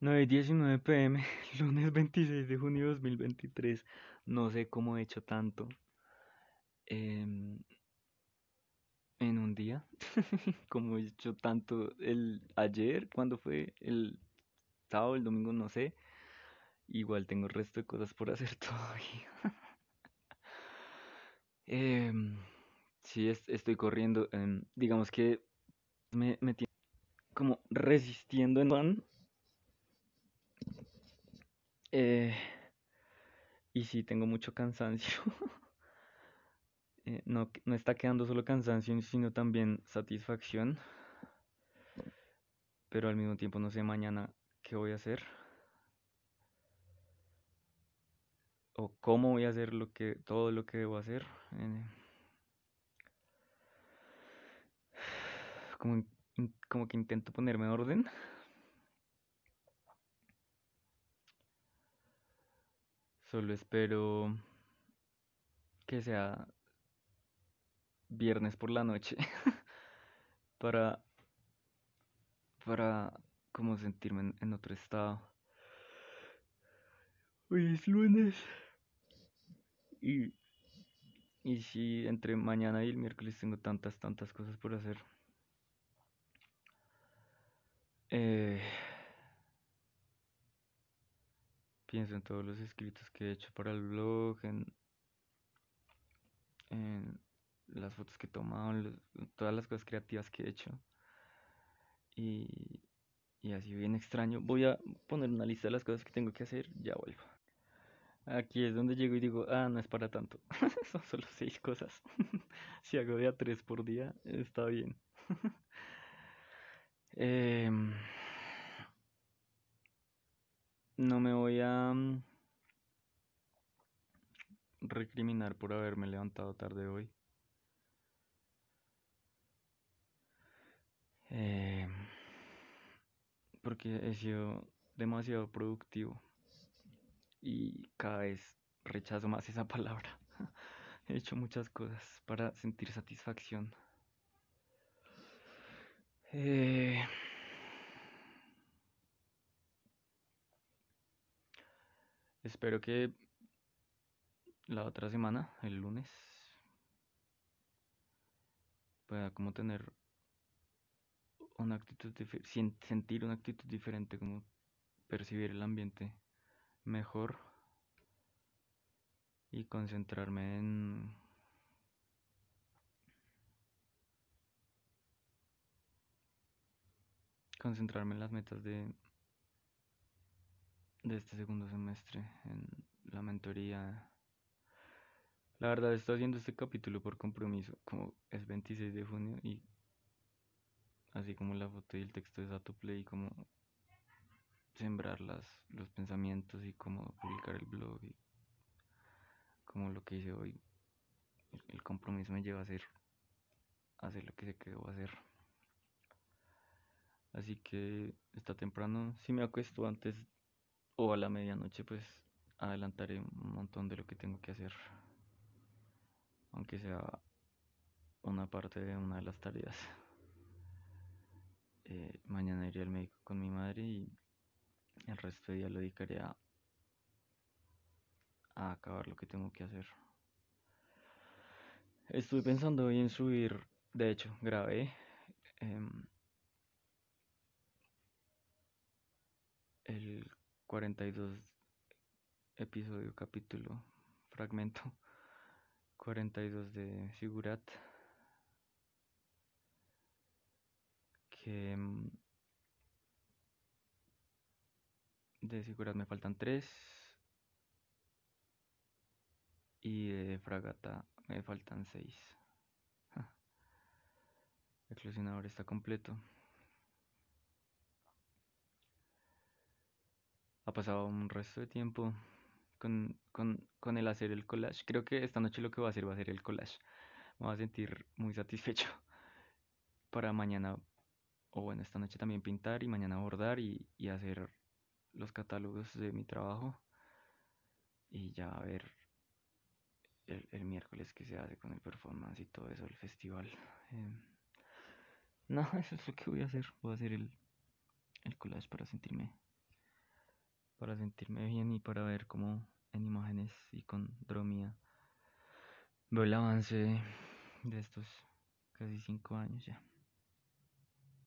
9:19 pm, lunes 26 de junio de 2023. No sé cómo he hecho tanto em, en un día. como he hecho tanto el ayer, cuando fue el sábado, el domingo, no sé. Igual tengo el resto de cosas por hacer todavía. Em, sí, es- estoy corriendo. em, digamos que me, me tiene como resistiendo en van. Eh, y sí, tengo mucho cansancio. eh, no, no está quedando solo cansancio, sino también satisfacción. Pero al mismo tiempo no sé mañana qué voy a hacer. O cómo voy a hacer lo que, todo lo que debo hacer. eh, como, como que intento ponerme en orden. Solo espero que sea viernes por la noche para, para como sentirme en, otro estado. Hoy es lunes. Y, y si entre mañana y el miércoles tengo tantas, tantas cosas por hacer. Eh, pienso en todos los escritos que he hecho para el blog, en, en las fotos que he tomado, en todas las cosas creativas que he hecho. Y, y así bien extraño. Voy a poner una lista de las cosas que tengo que hacer, ya vuelvo. Aquí es donde llego y digo, ah, no es para tanto. Son solo seis cosas. si hago de tres por día, está bien. Em, no me voy a mm, recriminar por haberme levantado tarde hoy. Em, porque he sido demasiado productivo y cada vez rechazo más esa palabra. He hecho muchas cosas para sentir satisfacción. Eh, espero que la otra semana, el lunes, pueda como tener una actitud dife- sin- sentir una actitud diferente, como percibir el ambiente mejor y concentrarme en concentrarme en las metas de, de este segundo semestre, en la mentoría. La verdad estoy haciendo este capítulo por compromiso, como es 26 de junio y así como la foto y el texto de Sato Play, como sembrar las, los pensamientos y cómo publicar el blog y como lo que hice hoy, el, compromiso me lleva a hacer, hacer lo que sé que debo hacer. Así que está temprano, si me acuesto antes o a la medianoche, pues adelantaré un montón de lo que tengo que hacer, aunque sea una parte de una de las tareas. Eh, mañana iré al médico con mi madre y el resto del día lo dedicaré a, a acabar lo que tengo que hacer. Estuve pensando hoy en subir, de hecho, grabé em, el 42 episodio, capítulo, fragmento 42 de Figurat. Que em, de Figurat me faltan 3 y de Fragata me faltan 6. El está completo. Ha pasado un resto de tiempo con, con, con el hacer el collage. Creo que esta noche lo que voy a hacer va a ser el collage. Me voy a sentir muy satisfecho para mañana, o bueno, esta noche también pintar y mañana bordar y, y hacer los catálogos de mi trabajo. Y ya a ver el, el miércoles que se hace con el performance y todo eso, el festival. Em, no, eso es lo que voy a hacer. Voy a hacer el, el collage para sentirme para sentirme bien y para ver cómo en imágenes y con Dromia veo el avance de estos casi cinco años ya.